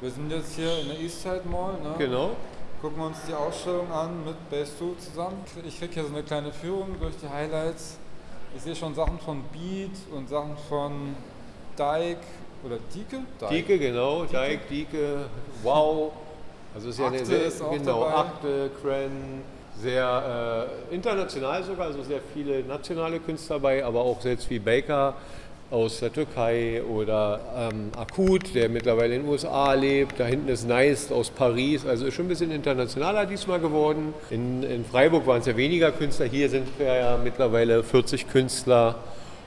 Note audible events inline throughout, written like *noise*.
Wir sind jetzt hier in der Eastside Mall. Ne? Genau. Gucken wir uns die Ausstellung an mit Base 2 zusammen. Ich kriege hier so eine kleine Führung durch die Highlights. Ich sehe schon Sachen von Beat und Sachen von Dyke oder Dieke? Dike, genau. Dike, Dike, Wow. Also es ist ja eine sehr, ist auch genau, dabei. Akte, Cran, sehr äh, international sogar, also sehr viele nationale Künstler dabei, aber auch selbst wie Baker aus der Türkei oder ähm, Akut, der mittlerweile in den USA lebt. Da hinten ist Neist aus Paris, also ist schon ein bisschen internationaler diesmal geworden. In, in Freiburg waren es ja weniger Künstler, hier sind wir ja mittlerweile 40 Künstler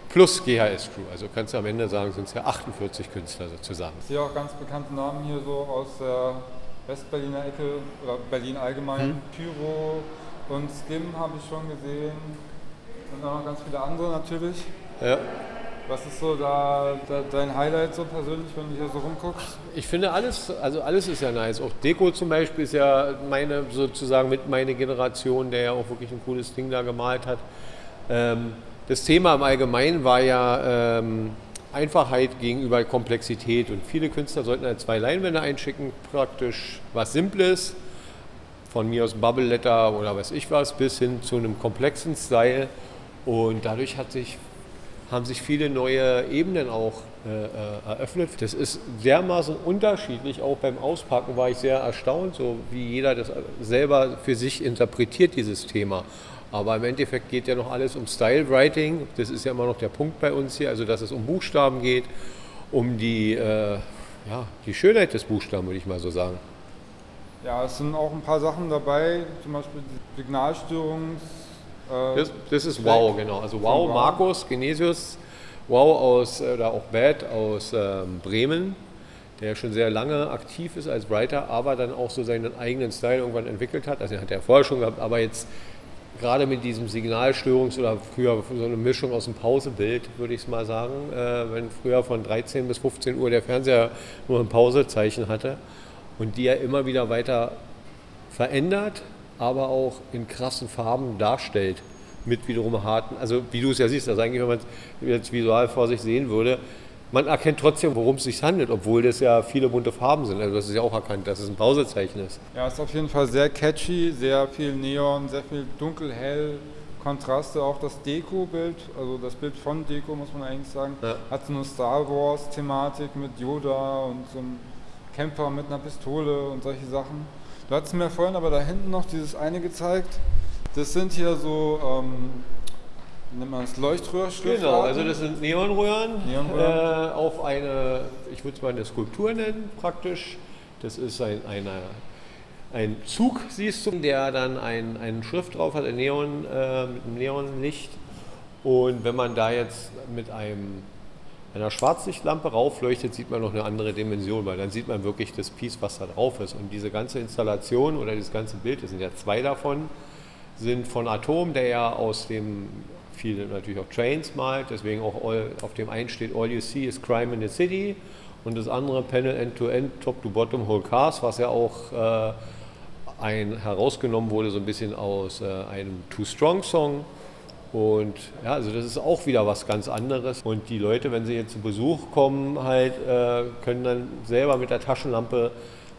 plus GHS-Crew. Also kannst du am Ende sagen, sind es ja 48 Künstler sozusagen. Ich sehe auch ganz bekannte Namen hier so aus der Westberliner Ecke oder Berlin allgemein. Hm. Pyro und Skim habe ich schon gesehen. Und auch noch ganz viele andere natürlich. Ja. Was ist so da, da dein Highlight so persönlich, wenn du hier so rumguckst? Ich finde alles, also alles ist ja nice. Auch Deko zum Beispiel ist ja meine sozusagen mit meine Generation, der ja auch wirklich ein cooles Ding da gemalt hat. Ähm, das Thema im Allgemeinen war ja ähm, Einfachheit gegenüber Komplexität und viele Künstler sollten halt zwei Leinwände einschicken, praktisch was Simples, von mir aus Bubble Letter oder weiß ich was, bis hin zu einem komplexen Style und dadurch hat sich haben sich viele neue Ebenen auch äh, äh, eröffnet. Das ist dermaßen unterschiedlich. Auch beim Auspacken war ich sehr erstaunt, so wie jeder das selber für sich interpretiert, dieses Thema. Aber im Endeffekt geht ja noch alles um Style Writing. Das ist ja immer noch der Punkt bei uns hier, also dass es um Buchstaben geht, um die, äh, ja, die Schönheit des Buchstaben, würde ich mal so sagen. Ja, es sind auch ein paar Sachen dabei, zum Beispiel die Signalstörungs... äh, Das, das ist Wow, genau. Also Wow, Wow. Markus Genesius, Wow aus, äh, oder auch Bad aus ähm, Bremen, der schon sehr lange aktiv ist als Writer, aber dann auch so seinen eigenen Style irgendwann entwickelt hat. Also er hat er vorher schon gehabt, aber jetzt gerade mit diesem Signalstörungs- oder früher so eine Mischung aus dem Pausebild, würde ich es mal sagen, äh, wenn früher von 13 bis 15 Uhr der Fernseher nur ein Pausezeichen hatte und die er immer wieder weiter verändert, aber auch in krassen Farben darstellt. Mit wiederum harten, also wie du es ja siehst, also eigentlich, wenn man es jetzt visual vor sich sehen würde, man erkennt trotzdem, worum es sich handelt, obwohl das ja viele bunte Farben sind. Also das ist ja auch erkannt, dass es ein Pausezeichen ist. Ja, ist auf jeden Fall sehr catchy, sehr viel Neon, sehr viel dunkel, hell, Kontraste. Auch das Deko-Bild, also das Bild von Deko, muss man eigentlich sagen, Ja. hat so eine Star Wars-Thematik mit Yoda und so einem Camper mit einer Pistole und solche Sachen. Du hattest mir vorhin aber da hinten noch dieses eine gezeigt. Das sind hier so, ähm, wie nennt man das, Leuchtröhrschriftarten. Genau, also das sind Neonröhren, Neonröhren. Äh, auf eine, ich würde es mal eine Skulptur nennen praktisch. Das ist ein, eine, ein Zug, siehst du, der dann ein, eine Schrift drauf hat, ein Neon, äh, mit einem Neonlicht. Und wenn man da jetzt mit einem, einer Schwarzlichtlampe raufleuchtet, sieht man noch eine andere Dimension, weil dann sieht man wirklich das Piece, was da drauf ist. Und diese ganze Installation oder dieses ganze Bild, das sind ja zwei davon, sind von Atom, der ja aus dem, viele natürlich auch Trains malt, deswegen auch all, auf dem einen steht All You See is Crime in the City und das andere Panel End to End, Top to Bottom Whole Cars, was ja auch äh, ein, herausgenommen wurde, so ein bisschen aus äh, einem Too Strong Song. Und ja, also das ist auch wieder was ganz anderes. Und die Leute, wenn sie jetzt zu Besuch kommen, halt, äh, können dann selber mit der Taschenlampe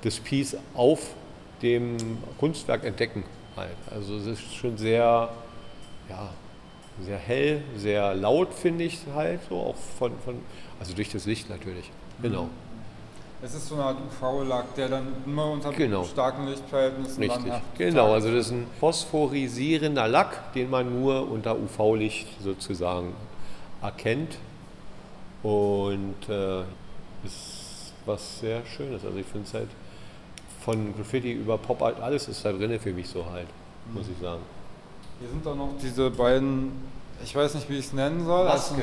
das Piece auf dem Kunstwerk entdecken. Halt. Also es ist schon sehr, ja, sehr hell, sehr laut, finde ich halt so, auch von, von, also durch das Licht natürlich. Genau. Es ist so eine Art UV-Lack, der dann immer unter Genau. starken Lichtverhältnissen Richtig, dann genau. Also das ist ein phosphorisierender Lack, den man nur unter UV-Licht sozusagen erkennt. Und äh, ist was sehr Schönes. Also ich finde es halt von Graffiti über Pop Art, alles ist da drin für mich so halt, muss ich sagen. Hier sind auch noch diese beiden, ich weiß nicht, wie ich es nennen soll. also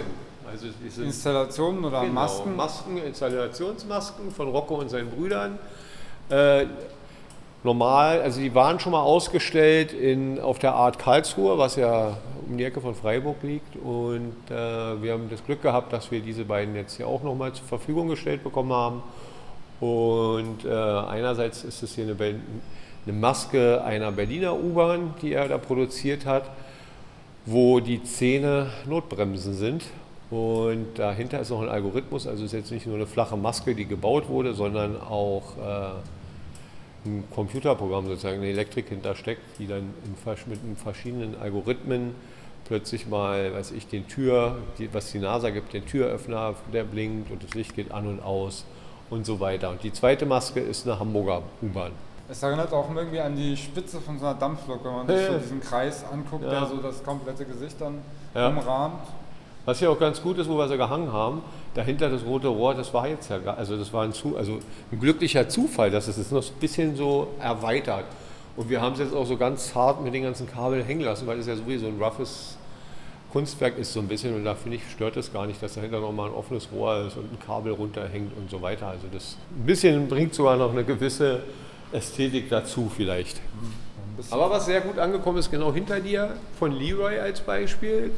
Also Installationen oder Genau, Masken. Masken, Installationsmasken von Rocco und seinen Brüdern. Äh, normal, also die waren schon mal ausgestellt in, auf der Art Karlsruhe, was ja um die Ecke von Freiburg liegt. Und äh, wir haben das Glück gehabt, dass wir diese beiden jetzt hier auch nochmal zur Verfügung gestellt bekommen haben. Und äh, einerseits ist es hier eine, eine Maske einer Berliner U-Bahn, die er da produziert hat, wo die Zähne Notbremsen sind. Und dahinter ist noch ein Algorithmus, also ist jetzt nicht nur eine flache Maske, die gebaut wurde, sondern auch äh, ein Computerprogramm, sozusagen eine Elektrik hintersteckt, die dann mit verschiedenen Algorithmen plötzlich mal, weiß ich, den Tür, die, was die NASA gibt, den Türöffner, der blinkt und das Licht geht an und aus und so weiter. Und die zweite Maske ist eine Hamburger U-Bahn. Es erinnert auch irgendwie an die Spitze von so einer Dampflok, wenn man sich so diesen Kreis anguckt, ja. der so das komplette Gesicht dann ja. umrahmt. Was ja auch ganz gut ist, wo wir sie gehangen haben, dahinter das rote Rohr, das war jetzt ja, also das war ein, zu, also ein glücklicher Zufall, dass es das noch ein bisschen so erweitert. Und wir haben es jetzt auch so ganz hart mit den ganzen Kabeln hängen lassen, weil es ja sowieso ein roughes Kunstwerk ist so ein bisschen und da finde ich, stört es gar nicht, dass dahinter nochmal ein offenes Rohr ist und ein Kabel runterhängt und so weiter. Also das ein bisschen bringt sogar noch eine gewisse Ästhetik dazu vielleicht. Aber was sehr gut angekommen ist, genau hinter dir, von Leroy als Beispiel,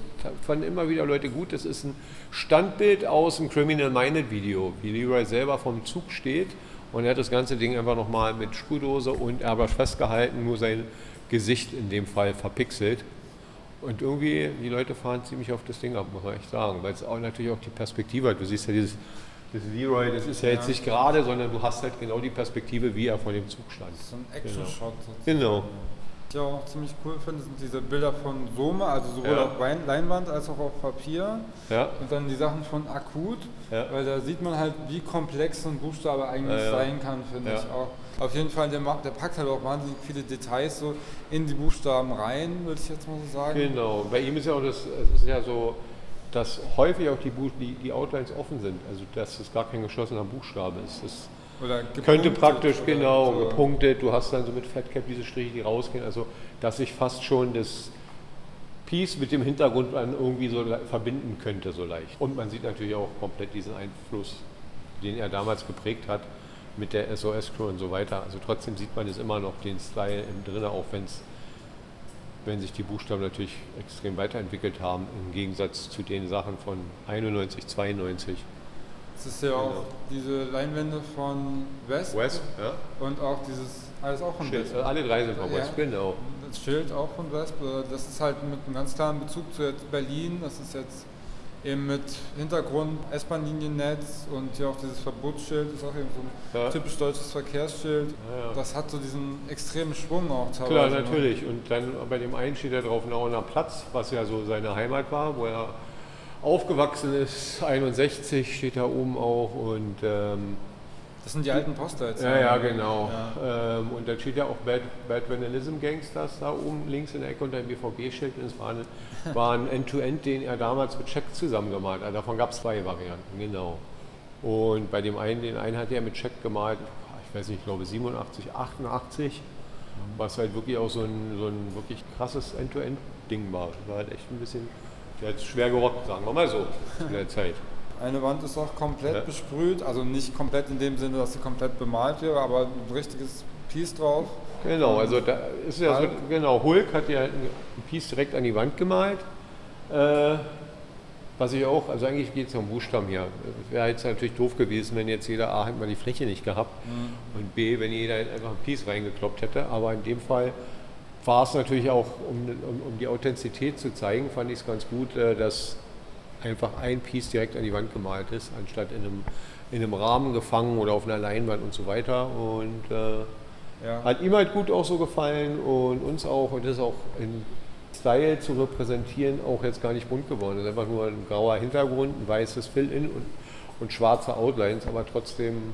fanden immer wieder Leute gut, das ist ein Standbild aus dem Criminal Minded Video, wie Leroy selber vom Zug steht und er hat das ganze Ding einfach nochmal mit Sprühdose und Airbrush festgehalten, nur sein Gesicht in dem Fall verpixelt. Und irgendwie, die Leute fahren ziemlich auf das Ding ab, muss man echt sagen, weil es auch natürlich auch die Perspektive hat. Du siehst ja dieses das Leroy, das ist ja, ja. jetzt nicht gerade, sondern du hast halt genau die Perspektive, wie er vor dem Zug stand. Das ist ein Action-Shot. Genau. genau. Was ich auch ziemlich cool finde, sind diese Bilder von Soma, also sowohl ja. auf Leinwand als auch auf Papier. Ja. Und dann die Sachen von Akut, ja. weil da sieht man halt, wie komplex so ein Buchstabe eigentlich sein kann, finde ich auch. Auf jeden Fall, der, der, packt halt auch wahnsinnig viele Details so in die Buchstaben rein, würde ich jetzt mal so sagen. Genau, bei ihm ist ja auch das, es ist ja so, dass häufig auch die, Buch, die, die Outlines offen sind, also dass es gar kein geschlossener Buchstabe ist. Das oder könnte praktisch, genau, so. gepunktet, du hast dann so mit Fatcap diese Striche, die rausgehen, also dass sich fast schon das Piece mit dem Hintergrund irgendwie so verbinden könnte, so leicht. Und man sieht natürlich auch komplett diesen Einfluss, den er damals geprägt hat mit der SOS-Crew und so weiter. Also trotzdem sieht man es immer noch den Style drin, auch wenn's, wenn sich die Buchstaben natürlich extrem weiterentwickelt haben, im Gegensatz zu den Sachen von 91, 92. Es ist ja genau. auch diese Leinwände von West. West, ja. Und auch dieses, alles auch von Schild, West. Alle drei sind von West, genau. Das Schild auch von West. Das ist halt mit einem ganz klaren Bezug zu Berlin. Das ist jetzt eben mit Hintergrund S-Bahn-Liniennetz und hier auch dieses Verbotsschild, ist auch eben so ein ja. typisch deutsches Verkehrsschild. Ja, ja. Das hat so diesen extremen Schwung auch teilweise. Klar, ne? natürlich. Und dann bei dem einen steht er drauf Nauener Platz, was ja so seine Heimat war, wo er aufgewachsen ist. 61 steht da oben auch und ähm, das sind die alten Poster jetzt. Ja, ja, genau. Ja. Ähm, und da steht ja auch Bad, Bad Vandalism Gangsters da oben links in der Ecke unter dem BVG-Schild. Es war, eine, war ein End-to-End, den er damals mit Check zusammengemalt hat. Davon gab es zwei Varianten, genau. Und bei dem einen, den einen hat er mit Check gemalt, ich weiß nicht, ich glaube 87, 88, was halt wirklich auch so ein, so ein wirklich krasses End-to-End-Ding war. War halt echt ein bisschen, der hat schwer gerockt, sagen wir mal so, in der Zeit. Eine Wand ist auch komplett ja. besprüht, also nicht komplett in dem Sinne, dass sie komplett bemalt wäre, aber ein richtiges Piece drauf. Genau, also da ist ja so, genau, Hulk hat ja ein Piece direkt an die Wand gemalt. Äh, was ich auch, also eigentlich geht es ja um Buchstaben hier. Wäre jetzt natürlich doof gewesen, wenn jetzt jeder A hätte mal die Fläche nicht gehabt mhm. und B, wenn jeder einfach ein Piece reingekloppt hätte. Aber in dem Fall war es natürlich auch, um, um, um die Authentizität zu zeigen, fand ich es ganz gut, äh, dass einfach ein Piece direkt an die Wand gemalt ist, anstatt in einem, in einem Rahmen gefangen oder auf einer Leinwand und so weiter. Und äh, ja. hat ihm halt gut auch so gefallen und uns auch. Und das ist auch in Style zu repräsentieren auch jetzt gar nicht bunt geworden. Es ist einfach nur ein grauer Hintergrund, ein weißes Fill-In und, und schwarze Outlines, aber trotzdem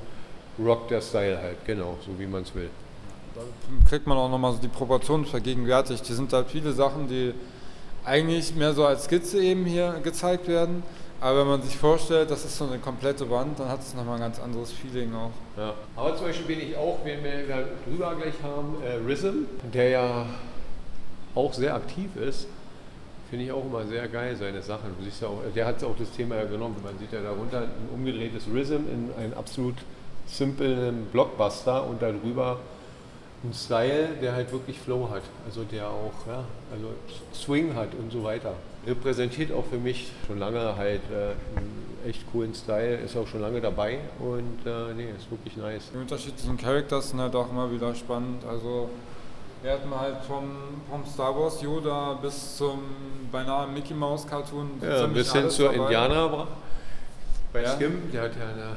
rockt der Style halt, genau, so wie man es will. Da kriegt man auch nochmal so die Proportionen vergegenwärtigt. Die sind halt viele Sachen, die eigentlich mehr so als Skizze eben hier gezeigt werden. Aber wenn man sich vorstellt, das ist so eine komplette Wand, dann hat es nochmal ein ganz anderes Feeling auch. Ja. Aber zum Beispiel bin ich auch, wenn wir da drüber gleich haben, äh, Rhythm, der ja auch sehr aktiv ist, finde ich auch immer sehr geil, seine Sachen. Du siehst ja auch, der hat auch das Thema ja genommen. Man sieht ja darunter ein umgedrehtes Rhythm in einen absolut simplen Blockbuster und darüber ein Style, der halt wirklich Flow hat, also der auch ja, also Swing hat und so weiter. Repräsentiert auch für mich schon lange halt äh, einen echt coolen Style, ist auch schon lange dabei und äh, nee, ist wirklich nice. Die unterschiedlichen Characters sind halt auch immer wieder spannend. Also Wir hatten halt vom, vom Star Wars Yoda bis zum beinahe Mickey Mouse Cartoon. Ja, bis hin zur dabei. Indianer. Bei Ja. Skim, der hat ja eine,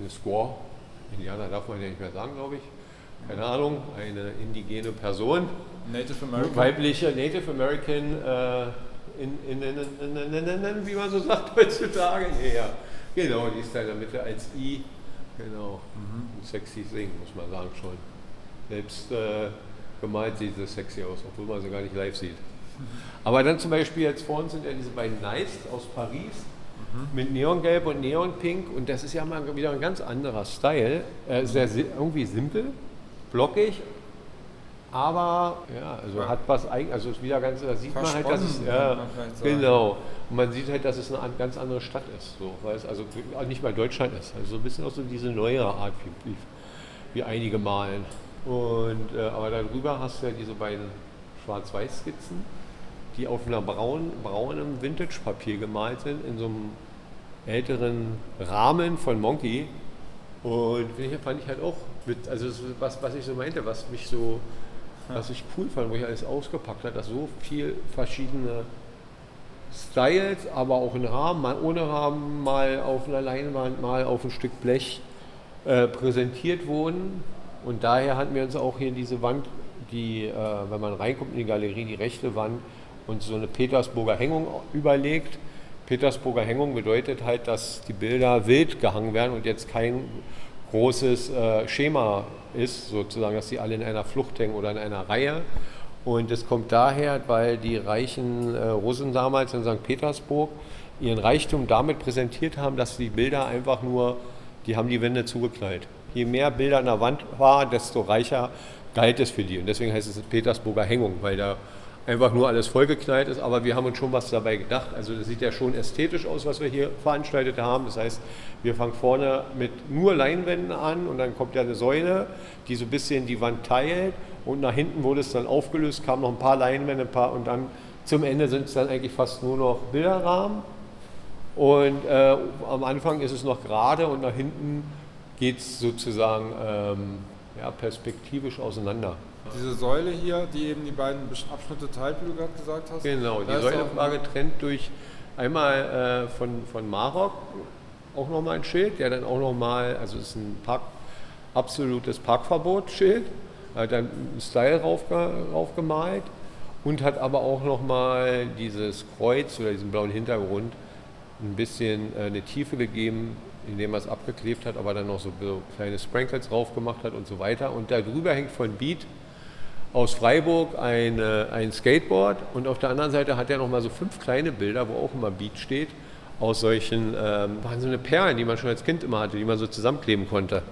eine Squaw. Indianer darf man ja nicht mehr sagen, glaube ich. Keine Ahnung, eine indigene Person. Native American. Weibliche Native American, äh, in, in, in, wie man so sagt *laughs* heutzutage. Ja. Genau, die ist da in der Mitte als I. Genau. Mhm. Ein sexy Sing, muss man sagen schon. Selbst äh, gemalt sieht sie sexy aus, obwohl man sie gar nicht live sieht. Aber dann zum Beispiel jetzt vorne sind ja diese beiden Nice aus Paris mit Neongelb und Neonpink und das ist ja mal wieder ein ganz anderer Style. Äh, sehr irgendwie simpel, blockig, aber ja, also Ja. hat was eigen, also ist wieder ganz, da sieht man halt, dass es, ja, genau. Und man sieht halt, dass es eine an- ganz andere Stadt ist, so, weil es also nicht mal Deutschland ist. Also so ein bisschen auch so diese neuere Art, wie, wie, einige malen. Und, äh, aber darüber hast du ja diese beiden Schwarz-Weiß-Skizzen, die auf einer braun, braunem Vintage-Papier gemalt sind, in so einem älteren Rahmen von Monkey. Und fand ich halt auch, mit, also so was, was ich so meinte, was mich so, was ich cool fand, wo ich alles ausgepackt habe, dass so viel verschiedene Styles, aber auch in Rahmen, mal ohne Rahmen, mal auf einer Leinwand, mal auf ein Stück Blech äh, präsentiert wurden. Und daher hatten wir uns auch hier diese Wand, die, äh, wenn man reinkommt in die Galerie, die rechte Wand und so eine Petersburger Hängung überlegt. Petersburger Hängung bedeutet halt, dass die Bilder wild gehangen werden und jetzt kein großes äh, Schema ist, sozusagen, dass die alle in einer Flucht hängen oder in einer Reihe. Und das kommt daher, weil die reichen äh, Russen damals in St. Petersburg ihren Reichtum damit präsentiert haben, dass die Bilder einfach nur, die haben die Wände zugeknallt. Je mehr Bilder an der Wand war, desto reicher galt es für die. Und deswegen heißt es Petersburger Hängung, weil da einfach nur alles vollgeknallt ist. Aber wir haben uns schon was dabei gedacht. Also das sieht ja schon ästhetisch aus, was wir hier veranstaltet haben. Das heißt, wir fangen vorne mit nur Leinwänden an und dann kommt ja eine Säule, die so ein bisschen die Wand teilt. Und nach hinten wurde es dann aufgelöst, kamen noch ein paar Leinwände, ein paar und dann zum Ende sind es dann eigentlich fast nur noch Bilderrahmen. Und äh, am Anfang ist es noch gerade und nach hinten geht es sozusagen ähm, ja, perspektivisch auseinander. Diese Säule hier, die eben die beiden Abschnitte teilt, wie du gerade gesagt hast. Genau, die Säule war getrennt durch einmal äh, von, von Marok auch nochmal ein Schild, der dann auch nochmal, also es ist ein Park, absolutes Parkverbotsschild, hat dann einen Style raufge, raufgemalt und hat aber auch nochmal dieses Kreuz oder diesen blauen Hintergrund ein bisschen äh, eine Tiefe gegeben, indem er es abgeklebt hat, aber dann noch so, kleine Sprinkles drauf gemacht hat und so weiter. Und da drüber hängt von Beat aus Freiburg eine, ein Skateboard und auf der anderen Seite hat er noch mal so fünf kleine Bilder, wo auch immer Beat steht, aus solchen, ähm, waren so eine Perlen, die man schon als Kind immer hatte, die man so zusammenkleben konnte.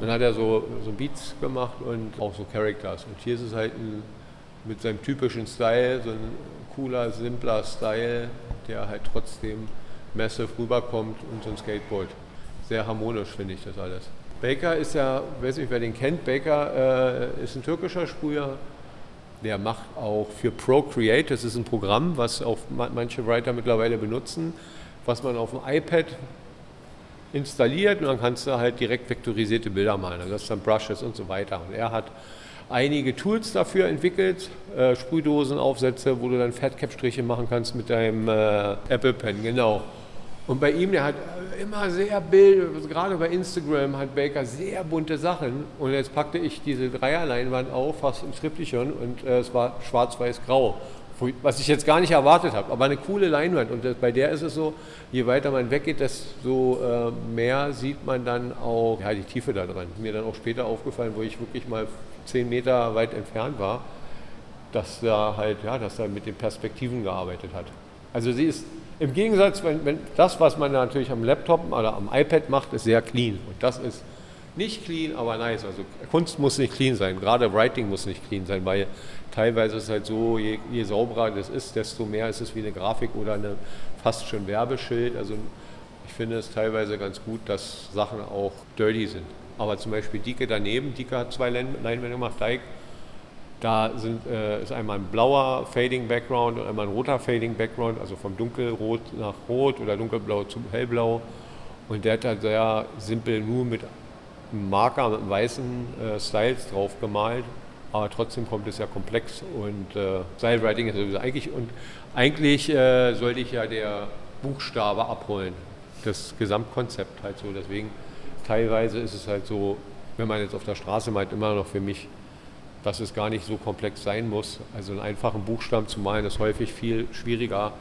Dann hat er so, so Beats gemacht und auch so Characters. Und hier ist es halt ein, mit seinem typischen Style, so ein cooler, simpler Style, der halt trotzdem massive rüberkommt und so ein Skateboard. Sehr harmonisch finde ich das alles. Baker ist ja, weiß nicht, wer den kennt, Baker äh, ist ein türkischer Sprüher. Der macht auch für Procreate, das ist ein Programm, was auch ma- manche Writer mittlerweile benutzen, was man auf dem iPad installiert und dann kannst du halt direkt vektorisierte Bilder malen. Also das ist dann Brushes und so weiter. Und er hat einige Tools dafür entwickelt, äh, Sprühdosenaufsätze, wo du dann Fatcap-Striche machen kannst mit deinem äh, Apple Pen, genau. Und bei ihm, der hat immer sehr Bild, gerade bei Instagram hat Baker sehr bunte Sachen. Und jetzt packte ich diese Dreierleinwand auf, fast im Triptychon, und äh, es war schwarz-weiß-grau. Was ich jetzt gar nicht erwartet habe, aber eine coole Leinwand. Und das, bei der ist es so, je weiter man weggeht, desto äh, mehr sieht man dann auch ja, die Tiefe da dran. Mir dann auch später aufgefallen, wo ich wirklich mal zehn Meter weit entfernt war, dass da halt, ja, dass er mit den Perspektiven gearbeitet hat. Also sie ist im Gegensatz, wenn, wenn das, was man natürlich am Laptop oder am iPad macht, ist sehr clean. Und das ist nicht clean, aber nice. Also Kunst muss nicht clean sein, gerade Writing muss nicht clean sein, weil teilweise ist es halt so, je, je sauberer das ist, desto mehr ist es wie eine Grafik oder eine fast schon Werbeschild. Also ich finde es teilweise ganz gut, dass Sachen auch dirty sind. Aber zum Beispiel Dike daneben, Dike hat zwei Lein- Leinwände gemacht, Dike da sind, äh, ist einmal ein blauer Fading Background und einmal ein roter Fading Background, also vom dunkelrot nach rot oder dunkelblau zu hellblau. Und der hat da sehr simpel nur mit einem Marker, mit weißen äh, Styles drauf gemalt. aber trotzdem kommt es ja komplex und äh, Seilwriting ist sowieso eigentlich und eigentlich äh, sollte ich ja der Buchstabe abholen, das Gesamtkonzept halt so. Deswegen teilweise ist es halt so, wenn man jetzt auf der Straße meint, immer noch für mich, dass es gar nicht so komplex sein muss. Also einen einfachen Buchstaben zu malen ist häufig viel schwieriger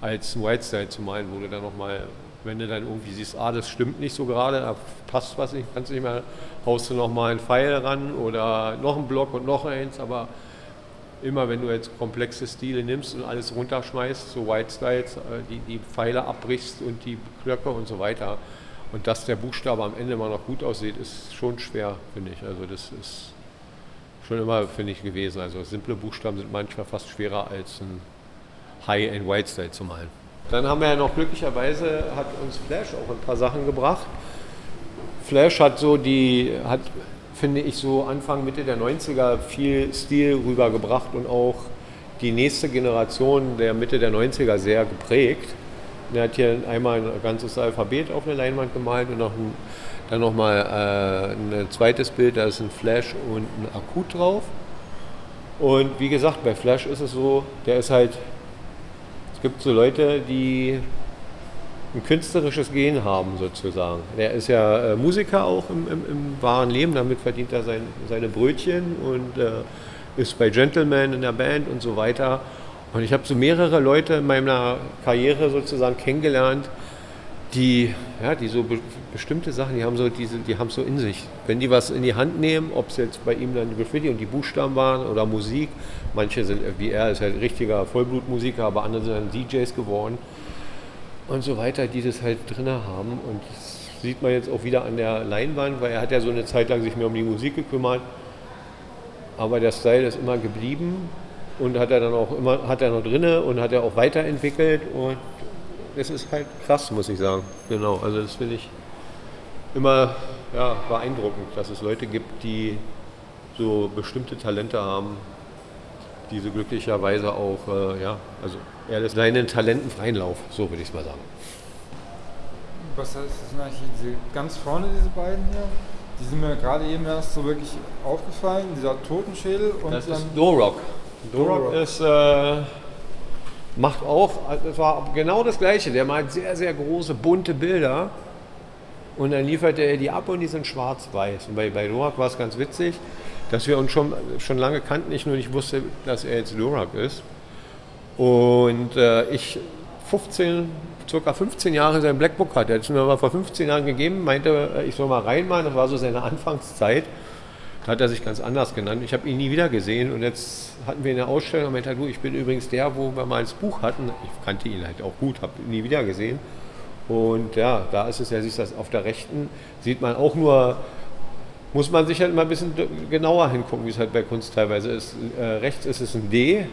als ein Whitestyle zu malen, wo du dann nochmal, wenn du dann irgendwie siehst, ah, das stimmt nicht so gerade, da passt was nicht, kannst nicht mehr, haust du nochmal einen Pfeil ran oder noch einen Block und noch eins, aber immer wenn du jetzt komplexe Stile nimmst und alles runterschmeißt, so Whitestyles, äh, die, die Pfeile abbrichst und die Blöcke und so weiter, und dass der Buchstabe am Ende mal noch gut aussieht, ist schon schwer, finde ich. Also das ist schon immer, finde ich, gewesen. Also simple Buchstaben sind manchmal fast schwerer als ein High and White Style zu malen. Dann haben wir ja noch glücklicherweise, hat uns Flash auch ein paar Sachen gebracht. Flash hat so die, hat, finde ich, so Anfang, Mitte der 90er viel Stil rübergebracht und auch die nächste Generation der Mitte der 90er sehr geprägt. Er hat hier einmal ein ganzes Alphabet auf eine Leinwand gemalt und noch ein, dann nochmal äh, ein zweites Bild, da ist ein Flash und ein Akut drauf. Und wie gesagt, bei Flash ist es so, der ist halt, es gibt so Leute, die ein künstlerisches Gen haben sozusagen. Der ist ja äh, Musiker auch im, im, im, wahren Leben, damit verdient er sein, seine Brötchen und äh, ist bei Gentleman in der Band und so weiter. Und ich habe so mehrere Leute in meiner Karriere sozusagen kennengelernt, die, ja, die so be bestimmte Sachen, die haben so diese, die haben so in sich. Wenn die was in die Hand nehmen, ob es jetzt bei ihm dann die Graffiti und die Buchstaben waren oder Musik, manche sind wie er, ist halt richtiger Vollblutmusiker, aber andere sind dann DJs geworden und so weiter, die das halt drin haben. Und das sieht man jetzt auch wieder an der Leinwand, weil er hat ja so eine Zeit lang sich mehr um die Musik gekümmert. Aber der Style ist immer geblieben und hat er dann auch immer, hat er noch drinne und hat er auch weiterentwickelt und das ist halt krass, muss ich sagen. Genau, also das finde ich immer ja, beeindruckend, dass es Leute gibt, die so bestimmte Talente haben, die so glücklicherweise auch, äh, ja, also er lässt seinen Talenten freien Lauf, so würde ich es mal sagen. Was heißt das eigentlich diese, ganz vorne, diese beiden hier? Die sind mir gerade eben erst so wirklich aufgefallen, dieser Totenschädel und das ist Dorok. Dorok ist, äh, macht auch, das war genau das Gleiche. Der malt sehr, sehr große, bunte Bilder und dann liefert er die ab und die sind schwarz-weiß. Und bei, bei Dorok war es ganz witzig, dass wir uns schon, schon lange kannten, ich nur nicht wusste, dass er jetzt Dorok ist. Und äh, ich 15, circa 15 Jahre sein Blackbook hatte. Er hat es mir mal vor 15 Jahren gegeben, meinte, äh, ich soll mal reinmalen, das war so seine Anfangszeit. Da hat er sich ganz anders genannt. Ich habe ihn nie wieder gesehen und jetzt hatten wir eine Ausstellung und meinte, du, ich bin übrigens der, wo wir mal das Buch hatten. Ich kannte ihn halt auch gut, habe ihn nie wieder gesehen. Und ja, da ist es ja, siehst das auf der rechten, sieht man auch nur, muss man sich halt mal ein bisschen genauer hingucken, wie es halt bei Kunst teilweise ist. Äh, rechts ist es ein D,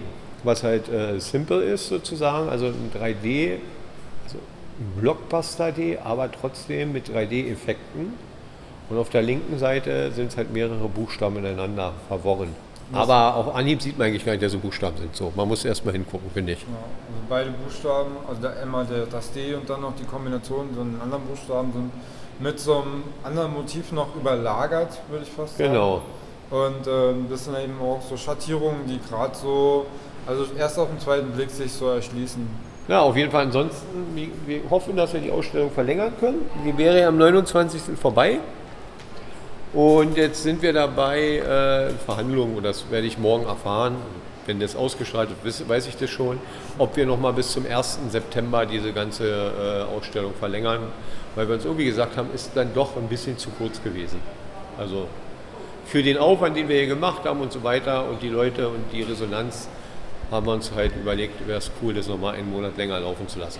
was halt äh, simple ist sozusagen, also ein 3D, also ein Blockbuster-D, aber trotzdem mit 3D-Effekten. Und auf der linken Seite sind es halt mehrere Buchstaben ineinander verworren. Aber auf Anhieb sieht man eigentlich gar nicht, dass so Buchstaben sind. So, man muss erstmal hingucken, finde ich. Ja, also beide Buchstaben, also der, einmal der, das D und dann noch die Kombination so einen anderen Buchstaben sind mit so einem anderen Motiv noch überlagert, würde ich fast sagen. Genau. Und ähm, das sind eben auch so Schattierungen, die gerade so, also erst auf den zweiten Blick sich so erschließen. Ja, auf jeden Fall. Ansonsten, wir, wir hoffen, dass wir die Ausstellung verlängern können. Die wäre ja am 29. vorbei. Und jetzt sind wir dabei, äh, Verhandlungen, und das werde ich morgen erfahren, wenn das ausgestrahlt wird, weiß ich das schon, ob wir noch mal bis zum 1. September diese ganze äh, Ausstellung verlängern, weil wir uns irgendwie gesagt haben, ist dann doch ein bisschen zu kurz gewesen. Also für den Aufwand, den wir hier gemacht haben und so weiter und die Leute und die Resonanz, haben wir uns halt überlegt, wäre es cool, das noch mal einen Monat länger laufen zu lassen.